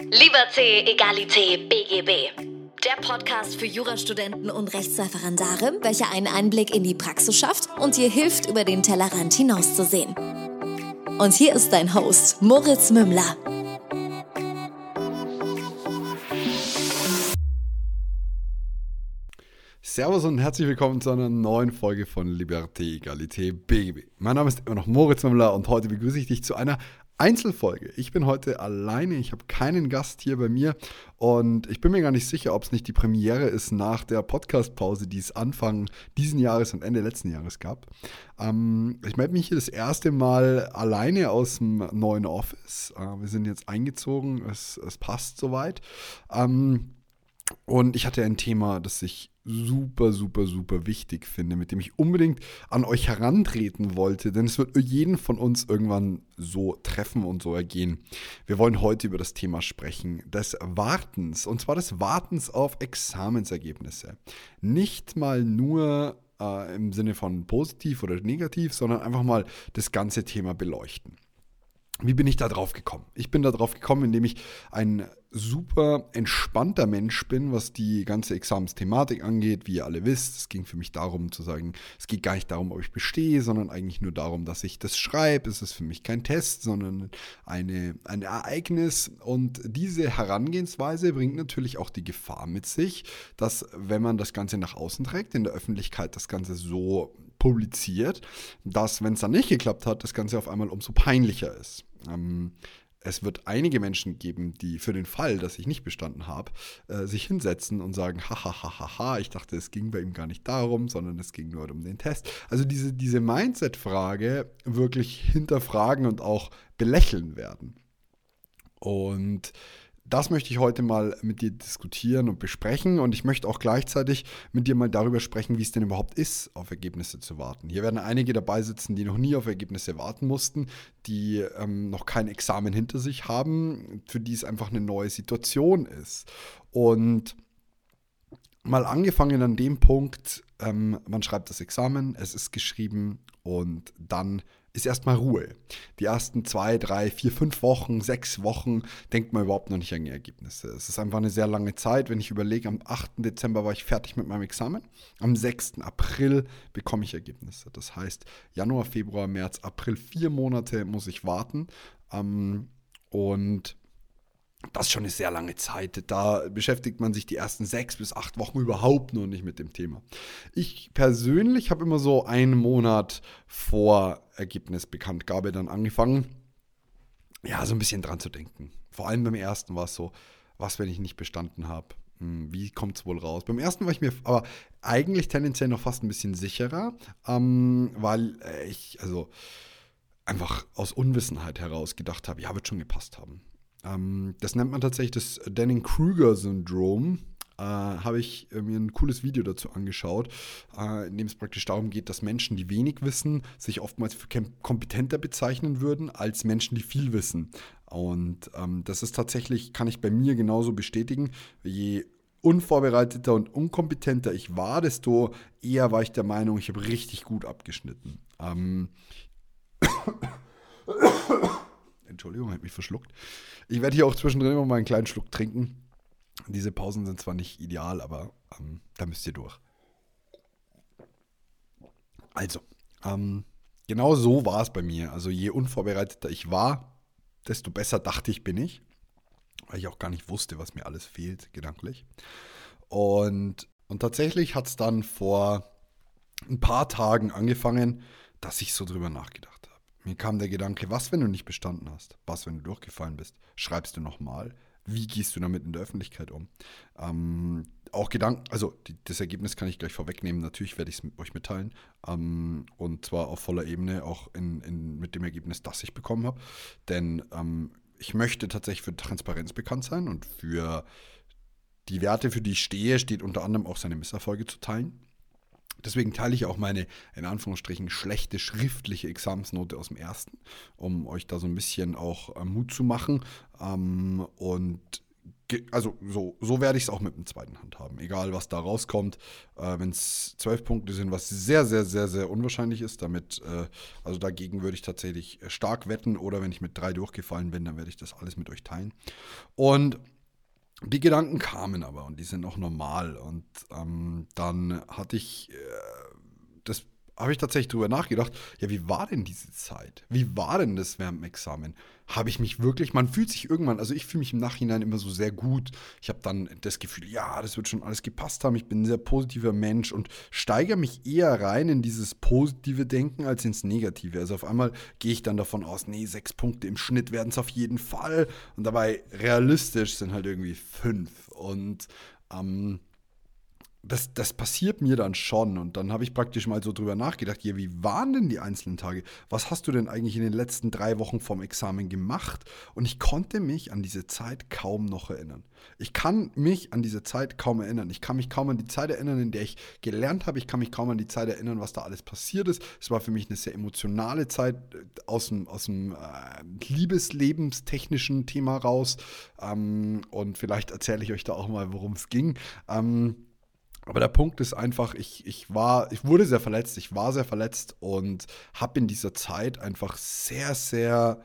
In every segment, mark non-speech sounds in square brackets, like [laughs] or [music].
Liberté, Egalité, BGB. Der Podcast für Jurastudenten und Rechtsreferendare, welcher einen Einblick in die Praxis schafft und dir hilft, über den Tellerrand hinauszusehen. Und hier ist dein Host, Moritz Mümmler. Servus und herzlich willkommen zu einer neuen Folge von Liberté, Egalité, BGB. Mein Name ist immer noch Moritz Mümmler und heute begrüße ich dich zu einer Einzelfolge. Ich bin heute alleine, ich habe keinen Gast hier bei mir und ich bin mir gar nicht sicher, ob es nicht die Premiere ist nach der Podcast-Pause, die es Anfang diesen Jahres und Ende letzten Jahres gab. Ähm, ich melde mich hier das erste Mal alleine aus dem neuen Office. Äh, wir sind jetzt eingezogen, es, es passt soweit. Ähm, und ich hatte ein Thema, das ich super, super, super wichtig finde, mit dem ich unbedingt an euch herantreten wollte, denn es wird jeden von uns irgendwann so treffen und so ergehen. Wir wollen heute über das Thema sprechen, des Wartens, und zwar des Wartens auf Examensergebnisse. Nicht mal nur äh, im Sinne von positiv oder negativ, sondern einfach mal das ganze Thema beleuchten. Wie bin ich da drauf gekommen? Ich bin da drauf gekommen, indem ich ein super entspannter Mensch bin, was die ganze Examensthematik angeht. Wie ihr alle wisst, es ging für mich darum zu sagen, es geht gar nicht darum, ob ich bestehe, sondern eigentlich nur darum, dass ich das schreibe. Es ist für mich kein Test, sondern eine, ein Ereignis. Und diese Herangehensweise bringt natürlich auch die Gefahr mit sich, dass wenn man das Ganze nach außen trägt, in der Öffentlichkeit das Ganze so publiziert, dass, wenn es dann nicht geklappt hat, das Ganze auf einmal umso peinlicher ist. Ähm, es wird einige Menschen geben, die für den Fall, dass ich nicht bestanden habe, äh, sich hinsetzen und sagen, hahaha, ich dachte, es ging bei ihm gar nicht darum, sondern es ging nur um den Test. Also diese, diese Mindset-Frage wirklich hinterfragen und auch belächeln werden. Und das möchte ich heute mal mit dir diskutieren und besprechen und ich möchte auch gleichzeitig mit dir mal darüber sprechen, wie es denn überhaupt ist, auf Ergebnisse zu warten. Hier werden einige dabei sitzen, die noch nie auf Ergebnisse warten mussten, die ähm, noch kein Examen hinter sich haben, für die es einfach eine neue Situation ist. Und mal angefangen an dem Punkt, ähm, man schreibt das Examen, es ist geschrieben und dann ist erstmal Ruhe. Die ersten zwei, drei, vier, fünf Wochen, sechs Wochen denkt man überhaupt noch nicht an die Ergebnisse. Es ist einfach eine sehr lange Zeit. Wenn ich überlege, am 8. Dezember war ich fertig mit meinem Examen. Am 6. April bekomme ich Ergebnisse. Das heißt, Januar, Februar, März, April, vier Monate muss ich warten. Ähm, und das ist schon eine sehr lange Zeit. Da beschäftigt man sich die ersten sechs bis acht Wochen überhaupt noch nicht mit dem Thema. Ich persönlich habe immer so einen Monat vor Ergebnisbekanntgabe dann angefangen, ja, so ein bisschen dran zu denken. Vor allem beim ersten war es so, was, wenn ich nicht bestanden habe? Hm, wie kommt es wohl raus? Beim ersten war ich mir aber eigentlich tendenziell noch fast ein bisschen sicherer, ähm, weil ich, also einfach aus Unwissenheit heraus gedacht habe, ja, wird schon gepasst haben. Ähm, das nennt man tatsächlich das Denning-Kruger-Syndrom. Äh, habe ich äh, mir ein cooles Video dazu angeschaut, äh, in dem es praktisch darum geht, dass Menschen, die wenig wissen, sich oftmals für kompetenter bezeichnen würden als Menschen, die viel wissen. Und ähm, das ist tatsächlich, kann ich bei mir genauso bestätigen. Je unvorbereiteter und unkompetenter ich war, desto eher war ich der Meinung, ich habe richtig gut abgeschnitten. Ähm Entschuldigung, hat mich verschluckt. Ich werde hier auch zwischendrin immer mal einen kleinen Schluck trinken. Diese Pausen sind zwar nicht ideal, aber ähm, da müsst ihr durch. Also, ähm, genau so war es bei mir. Also je unvorbereiteter ich war, desto besser dachte ich bin ich. Weil ich auch gar nicht wusste, was mir alles fehlt, gedanklich. Und, und tatsächlich hat es dann vor ein paar Tagen angefangen, dass ich so drüber nachgedacht mir kam der Gedanke, was, wenn du nicht bestanden hast? Was, wenn du durchgefallen bist? Schreibst du nochmal? Wie gehst du damit in der Öffentlichkeit um? Ähm, auch Gedanken, also die, das Ergebnis kann ich gleich vorwegnehmen. Natürlich werde ich es mit euch mitteilen. Ähm, und zwar auf voller Ebene, auch in, in, mit dem Ergebnis, das ich bekommen habe. Denn ähm, ich möchte tatsächlich für Transparenz bekannt sein und für die Werte, für die ich stehe, steht unter anderem auch seine Misserfolge zu teilen. Deswegen teile ich auch meine, in Anführungsstrichen, schlechte schriftliche Examensnote aus dem ersten, um euch da so ein bisschen auch äh, Mut zu machen. Ähm, und also so, so werde ich es auch mit dem zweiten Hand haben. Egal, was da rauskommt. Äh, Wenn es zwölf Punkte sind, was sehr, sehr, sehr, sehr unwahrscheinlich ist, damit, äh, also dagegen würde ich tatsächlich stark wetten. Oder wenn ich mit drei durchgefallen bin, dann werde ich das alles mit euch teilen. Und die Gedanken kamen aber und die sind auch normal. Und ähm, dann hatte ich äh, das habe ich tatsächlich drüber nachgedacht, ja, wie war denn diese Zeit? Wie war denn das während dem Examen? Habe ich mich wirklich, man fühlt sich irgendwann, also ich fühle mich im Nachhinein immer so sehr gut. Ich habe dann das Gefühl, ja, das wird schon alles gepasst haben. Ich bin ein sehr positiver Mensch und steigere mich eher rein in dieses positive Denken als ins Negative. Also auf einmal gehe ich dann davon aus, nee, sechs Punkte im Schnitt werden es auf jeden Fall. Und dabei realistisch sind halt irgendwie fünf. Und ähm, das, das passiert mir dann schon. Und dann habe ich praktisch mal so drüber nachgedacht, ja, wie waren denn die einzelnen Tage? Was hast du denn eigentlich in den letzten drei Wochen vom Examen gemacht? Und ich konnte mich an diese Zeit kaum noch erinnern. Ich kann mich an diese Zeit kaum erinnern. Ich kann mich kaum an die Zeit erinnern, in der ich gelernt habe. Ich kann mich kaum an die Zeit erinnern, was da alles passiert ist. Es war für mich eine sehr emotionale Zeit äh, aus dem, aus dem äh, Liebeslebenstechnischen Thema raus. Ähm, und vielleicht erzähle ich euch da auch mal, worum es ging. Ähm, aber der Punkt ist einfach, ich, ich war, ich wurde sehr verletzt, ich war sehr verletzt und habe in dieser Zeit einfach sehr, sehr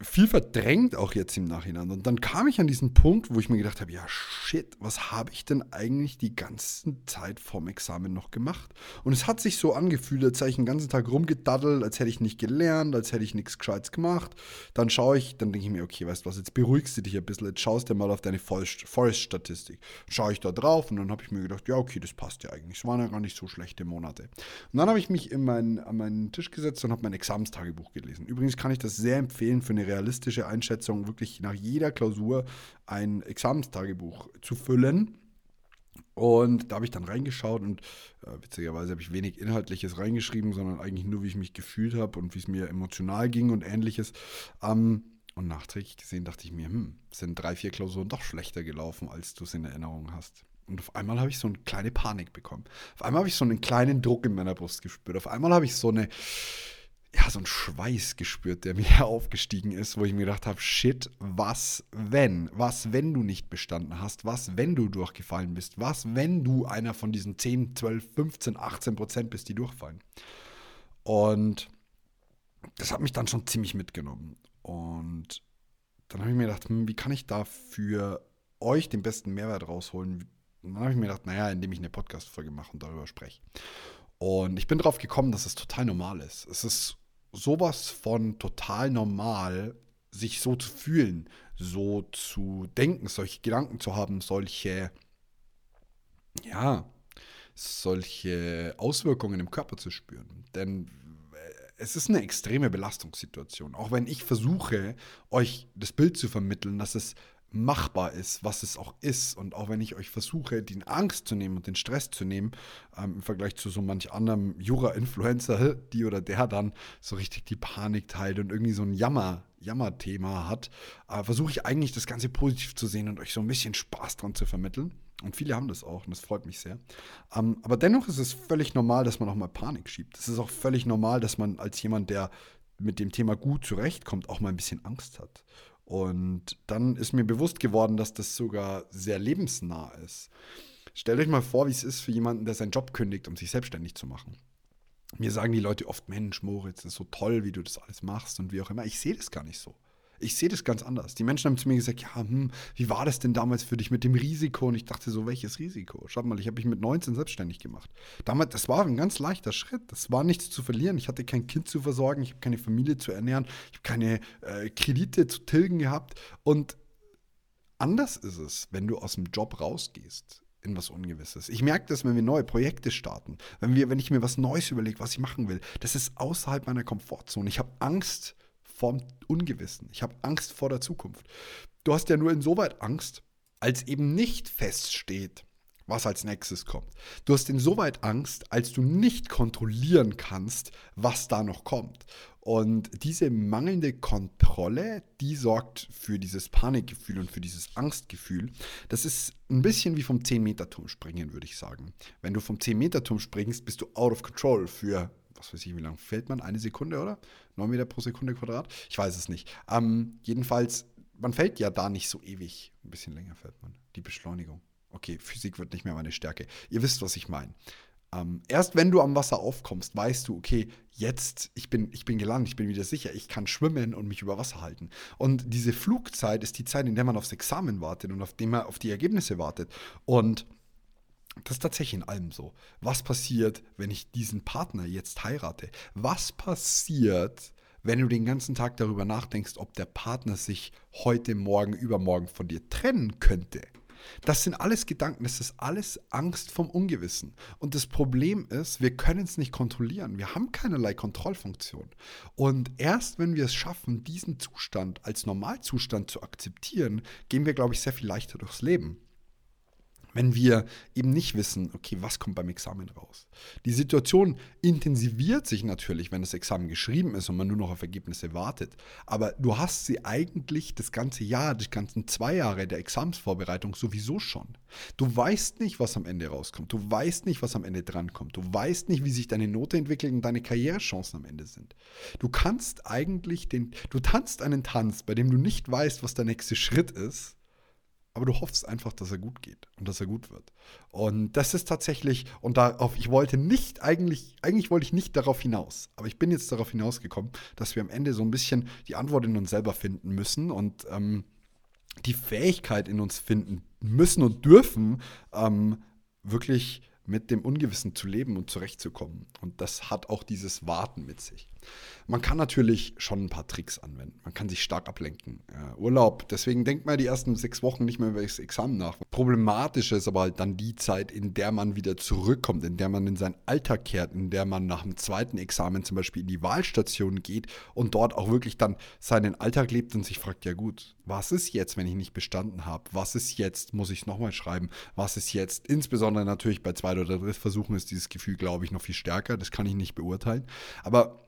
viel verdrängt auch jetzt im Nachhinein. Und dann kam ich an diesen Punkt, wo ich mir gedacht habe, ja shit, was habe ich denn eigentlich die ganze Zeit vorm Examen noch gemacht? Und es hat sich so angefühlt, als hätte ich den ganzen Tag rumgedaddelt, als hätte ich nicht gelernt, als hätte ich nichts Gescheites gemacht. Dann schaue ich, dann denke ich mir, okay, weißt du was, jetzt beruhigst du dich ein bisschen, jetzt schaust du mal auf deine Forest-Statistik. Schaue ich da drauf und dann habe ich mir gedacht, ja okay, das passt ja eigentlich. Es waren ja gar nicht so schlechte Monate. Und dann habe ich mich in mein, an meinen Tisch gesetzt und habe mein Examenstagebuch gelesen. Übrigens kann ich das sehr empfehlen für eine realistische Einschätzung, wirklich nach jeder Klausur ein Examenstagebuch zu füllen. Und da habe ich dann reingeschaut und äh, witzigerweise habe ich wenig Inhaltliches reingeschrieben, sondern eigentlich nur, wie ich mich gefühlt habe und wie es mir emotional ging und ähnliches. Ähm, und nachträglich gesehen dachte ich mir, hm, sind drei, vier Klausuren doch schlechter gelaufen, als du es in Erinnerung hast. Und auf einmal habe ich so eine kleine Panik bekommen. Auf einmal habe ich so einen kleinen Druck in meiner Brust gespürt. Auf einmal habe ich so eine, ja, so einen Schweiß gespürt, der [laughs] mir aufgestiegen ist, wo ich mir gedacht habe, shit, was wenn? Was, wenn du nicht bestanden hast? Was, wenn du durchgefallen bist? Was, wenn du einer von diesen 10, 12, 15, 18 Prozent bist, die durchfallen? Und das hat mich dann schon ziemlich mitgenommen. Und dann habe ich mir gedacht, hm, wie kann ich da für euch den besten Mehrwert rausholen? Und dann habe ich mir gedacht, naja, indem ich eine Podcast-Folge mache und darüber spreche. Und ich bin darauf gekommen, dass es total normal ist. Es ist sowas von total normal, sich so zu fühlen, so zu denken, solche Gedanken zu haben, solche, ja, solche Auswirkungen im Körper zu spüren. Denn äh, es ist eine extreme Belastungssituation. Auch wenn ich versuche, euch das Bild zu vermitteln, dass es machbar ist, was es auch ist. Und auch wenn ich euch versuche, die Angst zu nehmen und den Stress zu nehmen, ähm, im Vergleich zu so manch anderem Jura-Influencer, [laughs] die oder der dann so richtig die Panik teilt und irgendwie so ein Jammer, Jammerthema hat, äh, versuche ich eigentlich das Ganze positiv zu sehen und euch so ein bisschen Spaß dran zu vermitteln. Und viele haben das auch und das freut mich sehr. Ähm, aber dennoch ist es völlig normal, dass man auch mal Panik schiebt. Es ist auch völlig normal, dass man als jemand, der mit dem Thema gut zurechtkommt, auch mal ein bisschen Angst hat. Und dann ist mir bewusst geworden, dass das sogar sehr lebensnah ist. Stellt euch mal vor, wie es ist für jemanden, der seinen Job kündigt, um sich selbstständig zu machen. Mir sagen die Leute oft, Mensch, Moritz, das ist so toll, wie du das alles machst und wie auch immer. Ich sehe das gar nicht so. Ich sehe das ganz anders. Die Menschen haben zu mir gesagt, ja, hm, wie war das denn damals für dich mit dem Risiko? Und ich dachte so, welches Risiko? Schaut mal, ich habe mich mit 19 selbstständig gemacht. Damals, das war ein ganz leichter Schritt. Das war nichts zu verlieren. Ich hatte kein Kind zu versorgen, ich habe keine Familie zu ernähren, ich habe keine äh, Kredite zu tilgen gehabt. Und anders ist es, wenn du aus dem Job rausgehst in was Ungewisses. Ich merke das, wenn wir neue Projekte starten, wenn, wir, wenn ich mir was Neues überlege, was ich machen will. Das ist außerhalb meiner Komfortzone. Ich habe Angst, vom Ungewissen. Ich habe Angst vor der Zukunft. Du hast ja nur insoweit Angst, als eben nicht feststeht, was als nächstes kommt. Du hast insoweit Angst, als du nicht kontrollieren kannst, was da noch kommt. Und diese mangelnde Kontrolle, die sorgt für dieses Panikgefühl und für dieses Angstgefühl. Das ist ein bisschen wie vom 10-Meter-Turm springen, würde ich sagen. Wenn du vom 10-Meter-Turm springst, bist du out of control für was weiß ich, wie lange fällt man? Eine Sekunde, oder? 9 Meter pro Sekunde Quadrat? Ich weiß es nicht. Ähm, jedenfalls, man fällt ja da nicht so ewig. Ein bisschen länger fällt man. Die Beschleunigung. Okay, Physik wird nicht mehr meine Stärke. Ihr wisst, was ich meine. Ähm, erst wenn du am Wasser aufkommst, weißt du, okay, jetzt, ich bin, ich bin gelandet, ich bin wieder sicher, ich kann schwimmen und mich über Wasser halten. Und diese Flugzeit ist die Zeit, in der man aufs Examen wartet und auf dem man auf die Ergebnisse wartet. Und das ist tatsächlich in allem so. Was passiert, wenn ich diesen Partner jetzt heirate? Was passiert, wenn du den ganzen Tag darüber nachdenkst, ob der Partner sich heute, morgen, übermorgen von dir trennen könnte? Das sind alles Gedanken, das ist alles Angst vom Ungewissen. Und das Problem ist, wir können es nicht kontrollieren. Wir haben keinerlei Kontrollfunktion. Und erst wenn wir es schaffen, diesen Zustand als Normalzustand zu akzeptieren, gehen wir, glaube ich, sehr viel leichter durchs Leben wenn wir eben nicht wissen, okay, was kommt beim Examen raus. Die Situation intensiviert sich natürlich, wenn das Examen geschrieben ist und man nur noch auf Ergebnisse wartet. Aber du hast sie eigentlich das ganze Jahr, die ganzen zwei Jahre der Examensvorbereitung sowieso schon. Du weißt nicht, was am Ende rauskommt. Du weißt nicht, was am Ende drankommt. Du weißt nicht, wie sich deine Note entwickelt und deine Karrierechancen am Ende sind. Du kannst eigentlich den, du tanzt einen Tanz, bei dem du nicht weißt, was der nächste Schritt ist aber du hoffst einfach, dass er gut geht und dass er gut wird. Und das ist tatsächlich, und darauf, ich wollte nicht eigentlich, eigentlich wollte ich nicht darauf hinaus, aber ich bin jetzt darauf hinausgekommen, dass wir am Ende so ein bisschen die Antwort in uns selber finden müssen und ähm, die Fähigkeit in uns finden müssen und dürfen, ähm, wirklich mit dem Ungewissen zu leben und zurechtzukommen. Und das hat auch dieses Warten mit sich. Man kann natürlich schon ein paar Tricks anwenden. Man kann sich stark ablenken. Äh, Urlaub, deswegen denkt man die ersten sechs Wochen nicht mehr über das Examen nach. Problematisch ist aber halt dann die Zeit, in der man wieder zurückkommt, in der man in seinen Alltag kehrt, in der man nach dem zweiten Examen zum Beispiel in die Wahlstation geht und dort auch wirklich dann seinen Alltag lebt und sich fragt, ja gut, was ist jetzt, wenn ich nicht bestanden habe? Was ist jetzt? Muss ich es nochmal schreiben? Was ist jetzt? Insbesondere natürlich bei zwei oder drei Versuchen ist dieses Gefühl, glaube ich, noch viel stärker. Das kann ich nicht beurteilen. Aber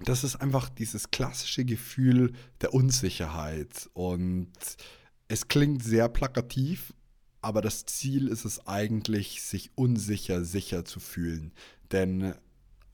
das ist einfach dieses klassische Gefühl der Unsicherheit. Und es klingt sehr plakativ, aber das Ziel ist es eigentlich, sich unsicher sicher zu fühlen. Denn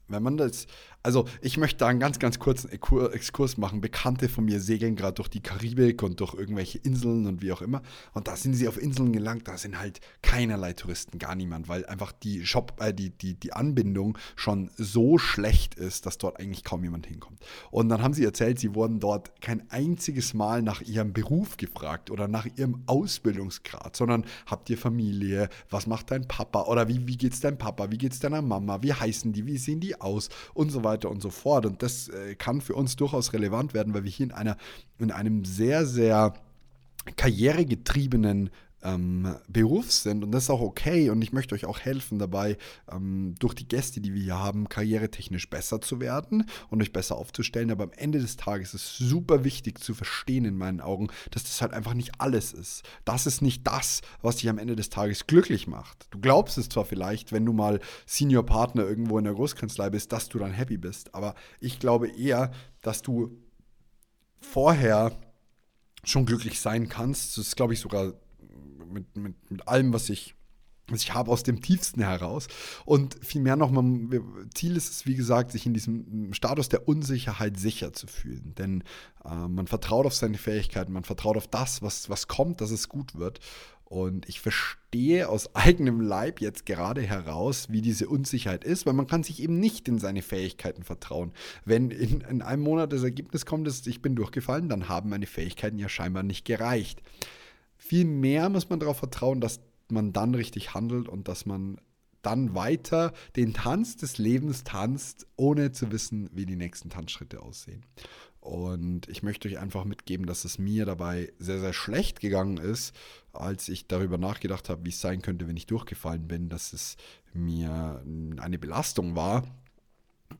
wenn man das, also ich möchte da einen ganz, ganz kurzen Exkurs machen. Bekannte von mir segeln gerade durch die Karibik und durch irgendwelche Inseln und wie auch immer. Und da sind sie auf Inseln gelangt, da sind halt keinerlei Touristen, gar niemand, weil einfach die Shop, äh, die, die, die Anbindung schon so schlecht ist, dass dort eigentlich kaum jemand hinkommt. Und dann haben sie erzählt, sie wurden dort kein einziges Mal nach ihrem Beruf gefragt oder nach ihrem Ausbildungsgrad, sondern habt ihr Familie, was macht dein Papa? Oder wie, wie geht's deinem Papa, wie geht's deiner Mama, wie heißen die, wie sehen die aus? Und so weiter weiter und so fort. Und das äh, kann für uns durchaus relevant werden, weil wir hier in, einer, in einem sehr, sehr karrieregetriebenen ähm, Beruf sind und das ist auch okay und ich möchte euch auch helfen dabei, ähm, durch die Gäste, die wir hier haben, karrieretechnisch besser zu werden und euch besser aufzustellen. Aber am Ende des Tages ist es super wichtig zu verstehen in meinen Augen, dass das halt einfach nicht alles ist. Das ist nicht das, was dich am Ende des Tages glücklich macht. Du glaubst es zwar vielleicht, wenn du mal Senior Partner irgendwo in der Großkanzlei bist, dass du dann happy bist, aber ich glaube eher, dass du vorher schon glücklich sein kannst. Das ist, glaube ich, sogar mit, mit, mit allem, was ich was ich habe aus dem Tiefsten heraus. Und vielmehr noch, mal, Ziel ist es, wie gesagt, sich in diesem Status der Unsicherheit sicher zu fühlen. Denn äh, man vertraut auf seine Fähigkeiten, man vertraut auf das, was, was kommt, dass es gut wird. Und ich verstehe aus eigenem Leib jetzt gerade heraus, wie diese Unsicherheit ist, weil man kann sich eben nicht in seine Fähigkeiten vertrauen. Wenn in, in einem Monat das Ergebnis kommt, dass ich bin durchgefallen, dann haben meine Fähigkeiten ja scheinbar nicht gereicht. Vielmehr muss man darauf vertrauen, dass man dann richtig handelt und dass man dann weiter den Tanz des Lebens tanzt, ohne zu wissen, wie die nächsten Tanzschritte aussehen. Und ich möchte euch einfach mitgeben, dass es mir dabei sehr, sehr schlecht gegangen ist, als ich darüber nachgedacht habe, wie es sein könnte, wenn ich durchgefallen bin, dass es mir eine Belastung war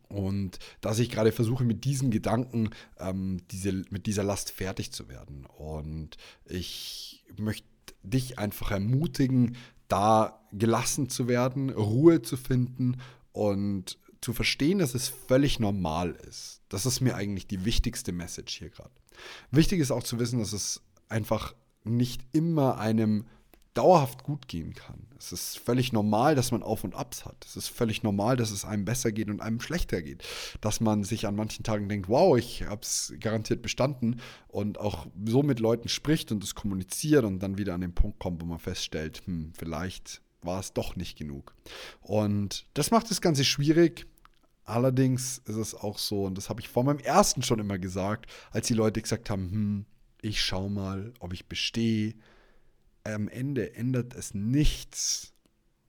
und dass ich gerade versuche, mit diesen Gedanken, ähm, diese, mit dieser Last fertig zu werden. Und ich möchte dich einfach ermutigen, da gelassen zu werden, Ruhe zu finden und zu verstehen, dass es völlig normal ist. Das ist mir eigentlich die wichtigste Message hier gerade. Wichtig ist auch zu wissen, dass es einfach nicht immer einem dauerhaft gut gehen kann. Es ist völlig normal, dass man Auf und Abs hat. Es ist völlig normal, dass es einem besser geht und einem schlechter geht. Dass man sich an manchen Tagen denkt, wow, ich habe es garantiert bestanden und auch so mit Leuten spricht und es kommuniziert und dann wieder an den Punkt kommt, wo man feststellt, hm, vielleicht war es doch nicht genug. Und das macht das Ganze schwierig. Allerdings ist es auch so, und das habe ich vor meinem ersten schon immer gesagt, als die Leute gesagt haben, hm, ich schau mal, ob ich bestehe, am Ende ändert es nichts,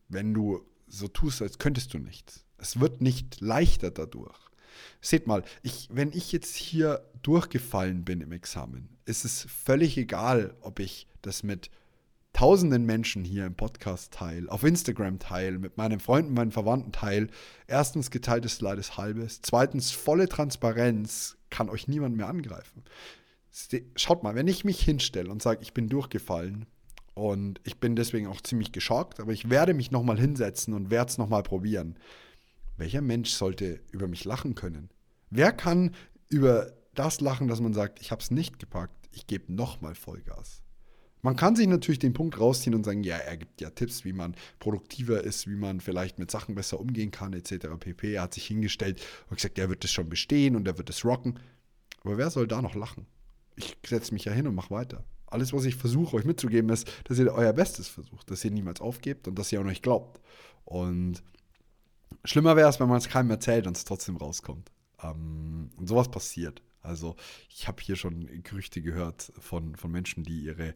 wenn du so tust, als könntest du nichts. Es wird nicht leichter dadurch. Seht mal, ich, wenn ich jetzt hier durchgefallen bin im Examen, ist es völlig egal, ob ich das mit tausenden Menschen hier im Podcast teile, auf Instagram teile, mit meinen Freunden, meinen Verwandten teile. Erstens, geteiltes Leid ist halbes. Zweitens, volle Transparenz kann euch niemand mehr angreifen. Schaut mal, wenn ich mich hinstelle und sage, ich bin durchgefallen, und ich bin deswegen auch ziemlich geschockt, aber ich werde mich nochmal hinsetzen und werde es nochmal probieren. Welcher Mensch sollte über mich lachen können? Wer kann über das lachen, dass man sagt, ich habe es nicht gepackt, ich gebe nochmal Vollgas? Man kann sich natürlich den Punkt rausziehen und sagen, ja, er gibt ja Tipps, wie man produktiver ist, wie man vielleicht mit Sachen besser umgehen kann, etc. pp. Er hat sich hingestellt und gesagt, er wird es schon bestehen und er wird es rocken. Aber wer soll da noch lachen? Ich setze mich ja hin und mache weiter. Alles, was ich versuche, euch mitzugeben, ist, dass ihr euer Bestes versucht, dass ihr niemals aufgebt und dass ihr an euch glaubt. Und schlimmer wäre es, wenn man es keinem erzählt und es trotzdem rauskommt. Ähm, und sowas passiert. Also ich habe hier schon Gerüchte gehört von, von Menschen, die ihre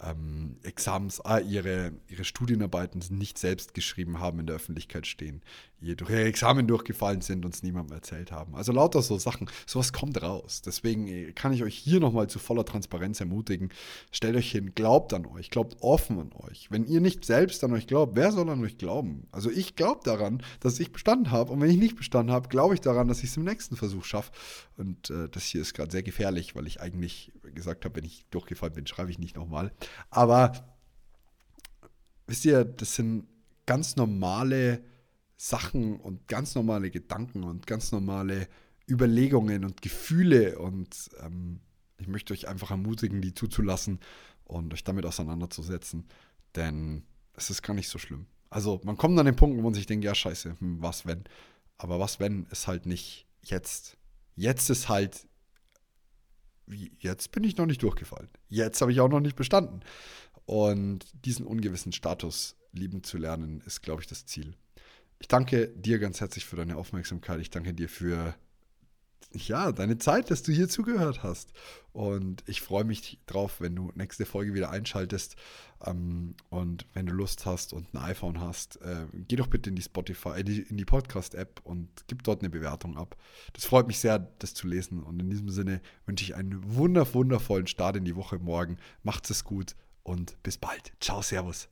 ähm, Examens, ah, ihre, ihre Studienarbeiten nicht selbst geschrieben haben, in der Öffentlichkeit stehen, ihr durch ihr Examen durchgefallen sind und es niemandem erzählt haben. Also lauter so Sachen, sowas kommt raus. Deswegen äh, kann ich euch hier nochmal zu voller Transparenz ermutigen. Stellt euch hin, glaubt an euch, glaubt offen an euch. Wenn ihr nicht selbst an euch glaubt, wer soll an euch glauben? Also ich glaube daran, dass ich bestanden habe und wenn ich nicht bestanden habe, glaube ich daran, dass ich es im nächsten Versuch schaffe. Und äh, das hier ist gerade sehr gefährlich, weil ich eigentlich gesagt habe, wenn ich durchgefallen bin, schreibe ich nicht nochmal. Aber wisst ihr, das sind ganz normale Sachen und ganz normale Gedanken und ganz normale Überlegungen und Gefühle. Und ähm, ich möchte euch einfach ermutigen, die zuzulassen und euch damit auseinanderzusetzen. Denn es ist gar nicht so schlimm. Also man kommt an den Punkt, wo man sich denkt, ja scheiße, hm, was wenn? Aber was wenn ist halt nicht jetzt. Jetzt ist halt jetzt bin ich noch nicht durchgefallen. Jetzt habe ich auch noch nicht bestanden. Und diesen ungewissen Status lieben zu lernen, ist, glaube ich, das Ziel. Ich danke dir ganz herzlich für deine Aufmerksamkeit. Ich danke dir für ja, deine Zeit, dass du hier zugehört hast. Und ich freue mich drauf, wenn du nächste Folge wieder einschaltest. Ähm, und wenn du Lust hast und ein iPhone hast, äh, geh doch bitte in die Spotify, äh, in die Podcast-App und gib dort eine Bewertung ab. Das freut mich sehr, das zu lesen. Und in diesem Sinne wünsche ich einen wundervollen Start in die Woche morgen. Macht's es gut und bis bald. Ciao, Servus.